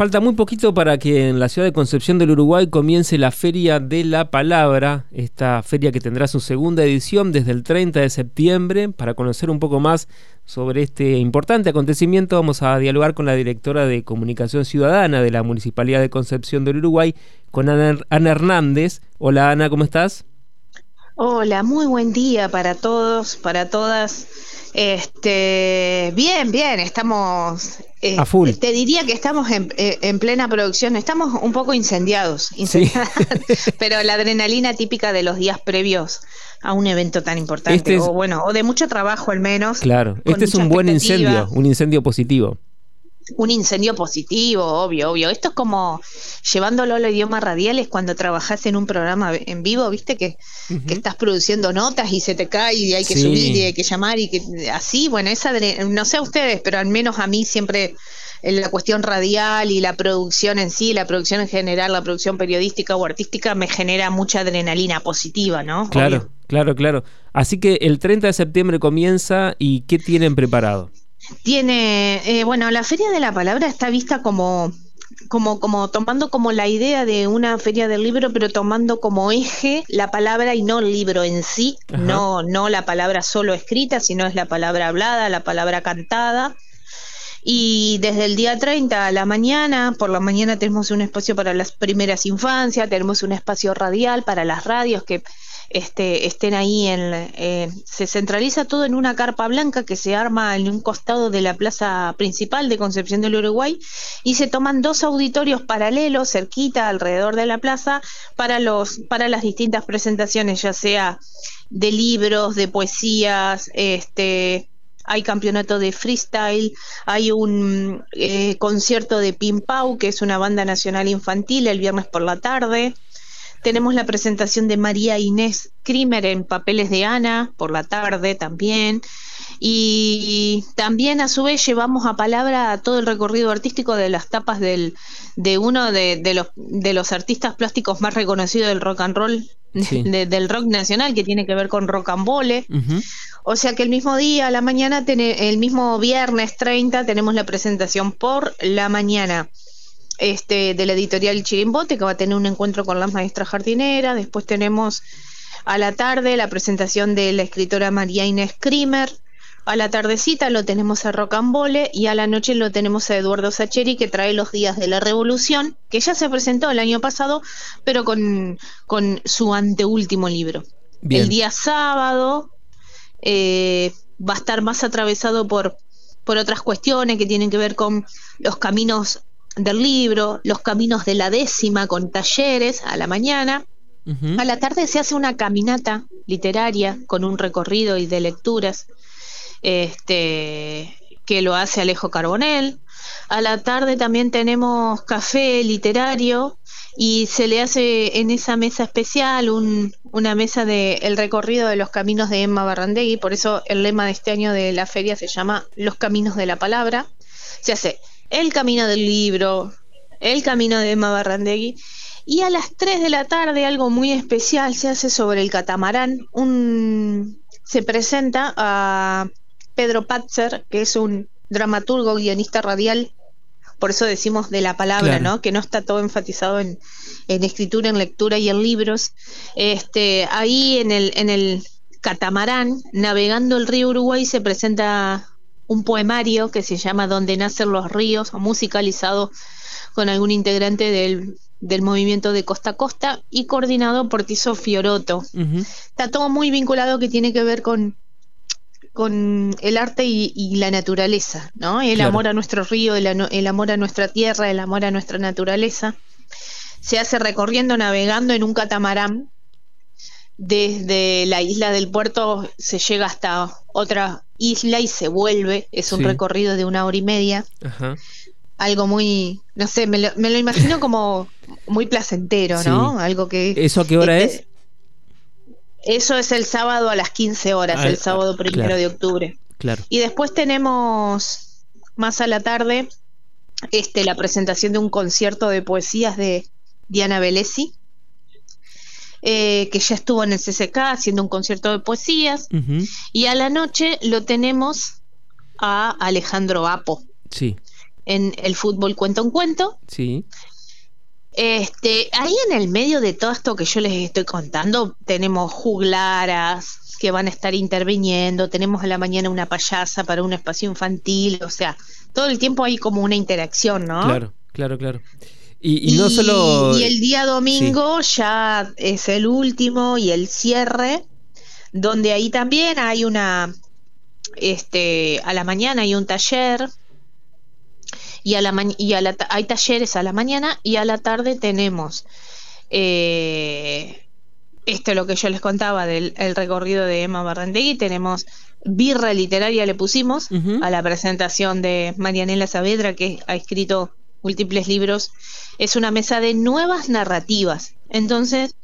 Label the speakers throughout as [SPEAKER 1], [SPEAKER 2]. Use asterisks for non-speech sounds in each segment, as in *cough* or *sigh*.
[SPEAKER 1] falta muy poquito para que en la ciudad de Concepción del Uruguay comience la Feria de la Palabra, esta feria que tendrá su segunda edición desde el 30 de septiembre. Para conocer un poco más sobre este importante acontecimiento vamos a dialogar con la directora de Comunicación Ciudadana de la Municipalidad de Concepción del Uruguay, con Ana, Hernández. Hola Ana, ¿cómo estás?
[SPEAKER 2] Hola, muy buen día para todos, para todas. Este, bien, bien, estamos.
[SPEAKER 1] Eh, a full.
[SPEAKER 2] Te diría que estamos en, eh, plena producción. Estamos un poco incendiados, *laughs* pero la adrenalina típica de los días previos a un evento tan importante, este o bueno, o de mucho trabajo al menos.
[SPEAKER 1] Claro, este es un buen incendio, un incendio positivo
[SPEAKER 2] un incendio positivo, obvio, obvio. Esto es como llevándolo al idioma radial, es cuando trabajas en un programa en vivo, viste, que, estás produciendo notas y se te cae y hay que subir y hay que llamar y que así, bueno, esa, no sé a ustedes, pero al menos a mí siempre la cuestión radial y la producción en sí, la producción en general, la producción periodística o artística me genera mucha adrenalina positiva, ¿no?
[SPEAKER 1] Claro, claro, claro. Así que el 30 de septiembre comienza y ¿qué tienen preparado?
[SPEAKER 2] Tiene, eh, bueno, la Feria de la Palabra está vista como, como, como tomando como la idea de una feria del libro, pero tomando como eje la palabra y no el libro en sí, no, no la palabra solo escrita, sino es la palabra hablada, la palabra cantada. Y desde el día 30 a la mañana, por la mañana tenemos un espacio para las primeras infancias, tenemos un espacio radial para las radios que este, estén ahí en, eh, se centraliza todo en una carpa blanca que se arma en un costado de la plaza principal de Concepción del Uruguay y se toman dos auditorios paralelos cerquita alrededor de la plaza para los para las distintas presentaciones ya sea de libros de poesías este hay campeonato de freestyle, hay un eh, concierto de Pimpau, que es una banda nacional infantil, el viernes por la tarde. Tenemos la presentación de María Inés Krimer en Papeles de Ana por la tarde también. Y también a su vez llevamos a palabra todo el recorrido artístico de las tapas del, de uno de, los, de los artistas plásticos más reconocidos del rock and roll, del rock nacional, que tiene que ver con rock and roll. O sea que el mismo día, a la mañana, el mismo viernes 30, tenemos la presentación por la mañana este, de la editorial Chirimbote, que va a tener un encuentro con las maestras jardineras. Después tenemos a la tarde la presentación de la escritora María Inés Krimer. A la tardecita lo tenemos a Rocambole y a la noche lo tenemos a Eduardo Sacheri que trae los días de la revolución, que ya se presentó el año pasado, pero con, con su anteúltimo libro. El día sábado eh, va a estar más atravesado por, por otras cuestiones que tienen que ver con los caminos del libro, los caminos de la décima con talleres a la mañana. A la tarde se hace una caminata literaria con un recorrido y de lecturas este, que lo hace Alejo Carbonel. A la tarde también tenemos café literario y se le hace en esa mesa especial una mesa de el recorrido de los caminos de Emma Barrandegui, por eso el lema de este año de la feria se llama Los caminos de la palabra. Se hace el Camino del Libro, El Camino de Emma Barrandegui. Y a las 3 de la tarde algo muy especial se hace sobre el catamarán. Un, se presenta a Pedro Patzer, que es un dramaturgo, guionista radial, por eso decimos de la palabra, ¿no? Que no está todo enfatizado en, en, escritura, en lectura y en libros. Este, ahí en el, en el catamarán, navegando el río Uruguay, se presenta un poemario que se llama Donde nacen los ríos, musicalizado con algún integrante del, del movimiento de Costa a Costa y coordinado por Tiso Fioroto. Está todo muy vinculado que tiene que ver con, con el arte y, la naturaleza, ¿no? El amor a nuestro río, el, el, amor a nuestra tierra, el amor a nuestra naturaleza. Se hace recorriendo, navegando en un catamarán. Desde la isla del puerto se llega hasta otra isla y se vuelve. Es un recorrido de una hora y media. Algo muy, no sé, me lo, me lo, imagino como muy placentero, ¿no? Algo que...
[SPEAKER 1] ¿Eso a qué hora es?
[SPEAKER 2] Eso es el sábado a las 15 horas, ah, el sábado primero de octubre.
[SPEAKER 1] Claro.
[SPEAKER 2] Y después tenemos más a la tarde este, la presentación de un concierto de poesías de Diana Velesi eh, que ya estuvo en el CCK haciendo un concierto de poesías. Y a la noche lo tenemos a Alejandro Apo.
[SPEAKER 1] Sí.
[SPEAKER 2] en el fútbol cuento un cuento.
[SPEAKER 1] Sí.
[SPEAKER 2] Este, ahí en el medio de todo esto que yo les estoy contando, tenemos juglaras que van a estar interviniendo, tenemos a la mañana una payasa para un espacio infantil, o sea, todo el tiempo hay como una interacción, ¿no?
[SPEAKER 1] Claro, claro, claro. Y, no solo...
[SPEAKER 2] Y el día domingo ya es el último y el cierre, donde ahí también hay una, este, a la mañana hay un taller y a la, y a la hay talleres a la mañana y a la tarde tenemos eh, esto es lo que yo les contaba del recorrido de Emma Barrandegui tenemos birra literaria le pusimos a la presentación de Marianela Saavedra que ha escrito múltiples libros es una mesa de nuevas narrativas entonces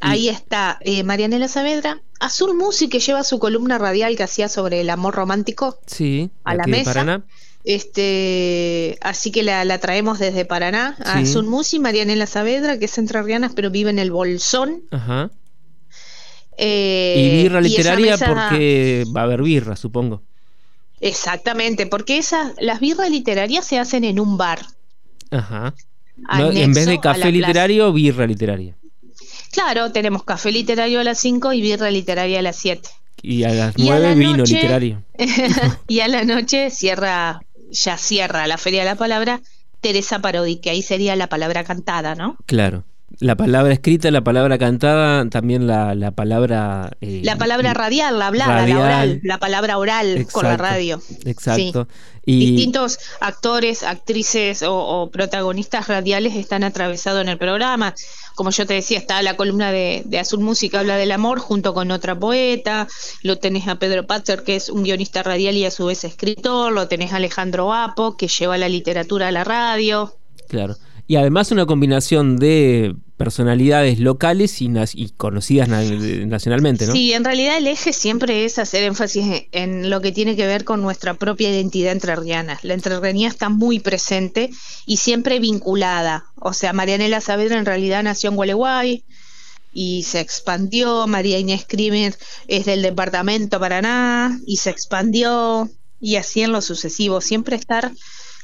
[SPEAKER 2] ahí está eh, Marianela Saavedra Azul Music que lleva su columna radial que hacía sobre el amor romántico
[SPEAKER 1] sí,
[SPEAKER 2] a la mesa este, así que la, traemos desde Paraná sí. Sun Musi, Marianela Saavedra, que es entrerriana, pero vive en el Bolsón.
[SPEAKER 1] Ajá. Eh, y birra literaria porque va a haber birra, supongo.
[SPEAKER 2] Exactamente, porque esas, las birras literarias se hacen en un bar.
[SPEAKER 1] Ajá. en vez de café literario, birra literaria.
[SPEAKER 2] Claro, tenemos café literario a las 5 y birra literaria a las 7.
[SPEAKER 1] Y a las 9 vino literario. *laughs*
[SPEAKER 2] y a la noche cierra ya cierra la Feria de la Palabra Teresa Parodi, que ahí sería la palabra cantada, ¿no?
[SPEAKER 1] Claro. La palabra escrita, la palabra cantada, también la, la palabra...
[SPEAKER 2] Eh, la palabra radial, la hablada, la oral, la palabra oral con la radio.
[SPEAKER 1] Exacto.
[SPEAKER 2] Y... Distintos actores, actrices o, protagonistas radiales están atravesados en el programa. Como yo te decía, está la columna de, Azul Música, habla del amor, junto con otra poeta. Lo tenés a Pedro Patzer, que es un guionista radial y a su vez escritor. Lo tenés a Alejandro Apo, que lleva la literatura a la radio.
[SPEAKER 1] Claro. Y además una combinación de personalidades locales y, conocidas nacionalmente, ¿no?
[SPEAKER 2] Sí, en realidad el eje siempre es hacer énfasis en, lo que tiene que ver con nuestra propia identidad entrerriana. La entrerrianía está muy presente y siempre vinculada. O sea, Marianela Saavedra en realidad nació en Gualeguay y se expandió. María Inés Crimer es del departamento Paraná y se expandió y así en lo sucesivo. Siempre estar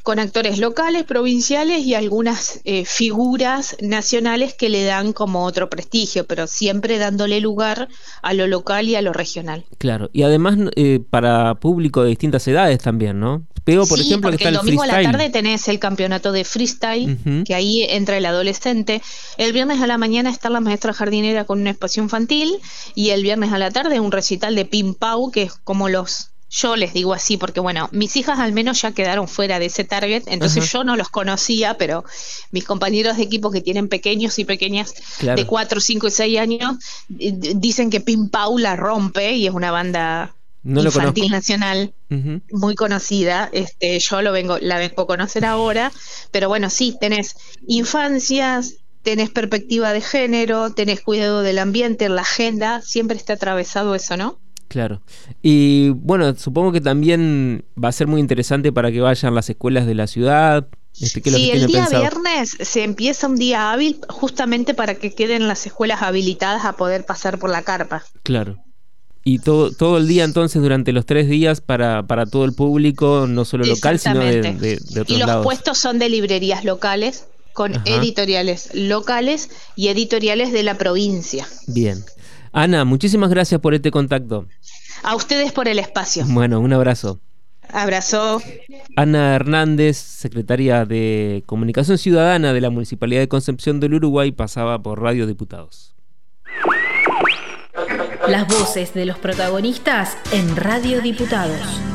[SPEAKER 2] con actores locales, provinciales y algunas eh, figuras nacionales que le dan como otro prestigio, pero siempre dándole lugar a lo local y a lo regional.
[SPEAKER 1] Claro, y además eh, para público de distintas edades también, ¿no? Veo, por ejemplo, que está
[SPEAKER 2] el,
[SPEAKER 1] el
[SPEAKER 2] domingo a la tarde tenés el campeonato de freestyle, que ahí entra el adolescente. El viernes a la mañana está la maestra jardinera con un espacio infantil y el viernes a la tarde un recital de Pim Pau, que es como los yo les digo así porque, bueno, mis hijas al menos ya quedaron fuera de ese target, entonces yo no los conocía, pero mis compañeros de equipo que tienen pequeños y pequeñas de 4, 5 y 6 años dicen que Pim Pau la rompe y es una banda infantil nacional muy conocida. Este, yo lo vengo, la vengo a conocer ahora, pero bueno, sí, tenés infancias, tenés perspectiva de género, tenés cuidado del ambiente, la agenda, siempre está atravesado eso, ¿no?
[SPEAKER 1] Claro. Y bueno, supongo que también va a ser muy interesante para que vayan las escuelas de la ciudad.
[SPEAKER 2] Este, sí, el día viernes se empieza un día hábil justamente para que queden las escuelas habilitadas a poder pasar por la carpa.
[SPEAKER 1] Claro. Y todo, todo el día entonces durante los tres días para, para todo el público, no solo local, sino de, de, de otros
[SPEAKER 2] Y los puestos son de librerías locales, con editoriales locales y editoriales de la provincia.
[SPEAKER 1] Bien. Ana, muchísimas gracias por este contacto.
[SPEAKER 2] A ustedes por el espacio.
[SPEAKER 1] Bueno, un abrazo.
[SPEAKER 2] Abrazo.
[SPEAKER 1] Ana Hernández, secretaria de Comunicación Ciudadana de la Municipalidad de Concepción del Uruguay, pasaba por Radio Diputados.
[SPEAKER 3] Las voces de los protagonistas en Radio Diputados.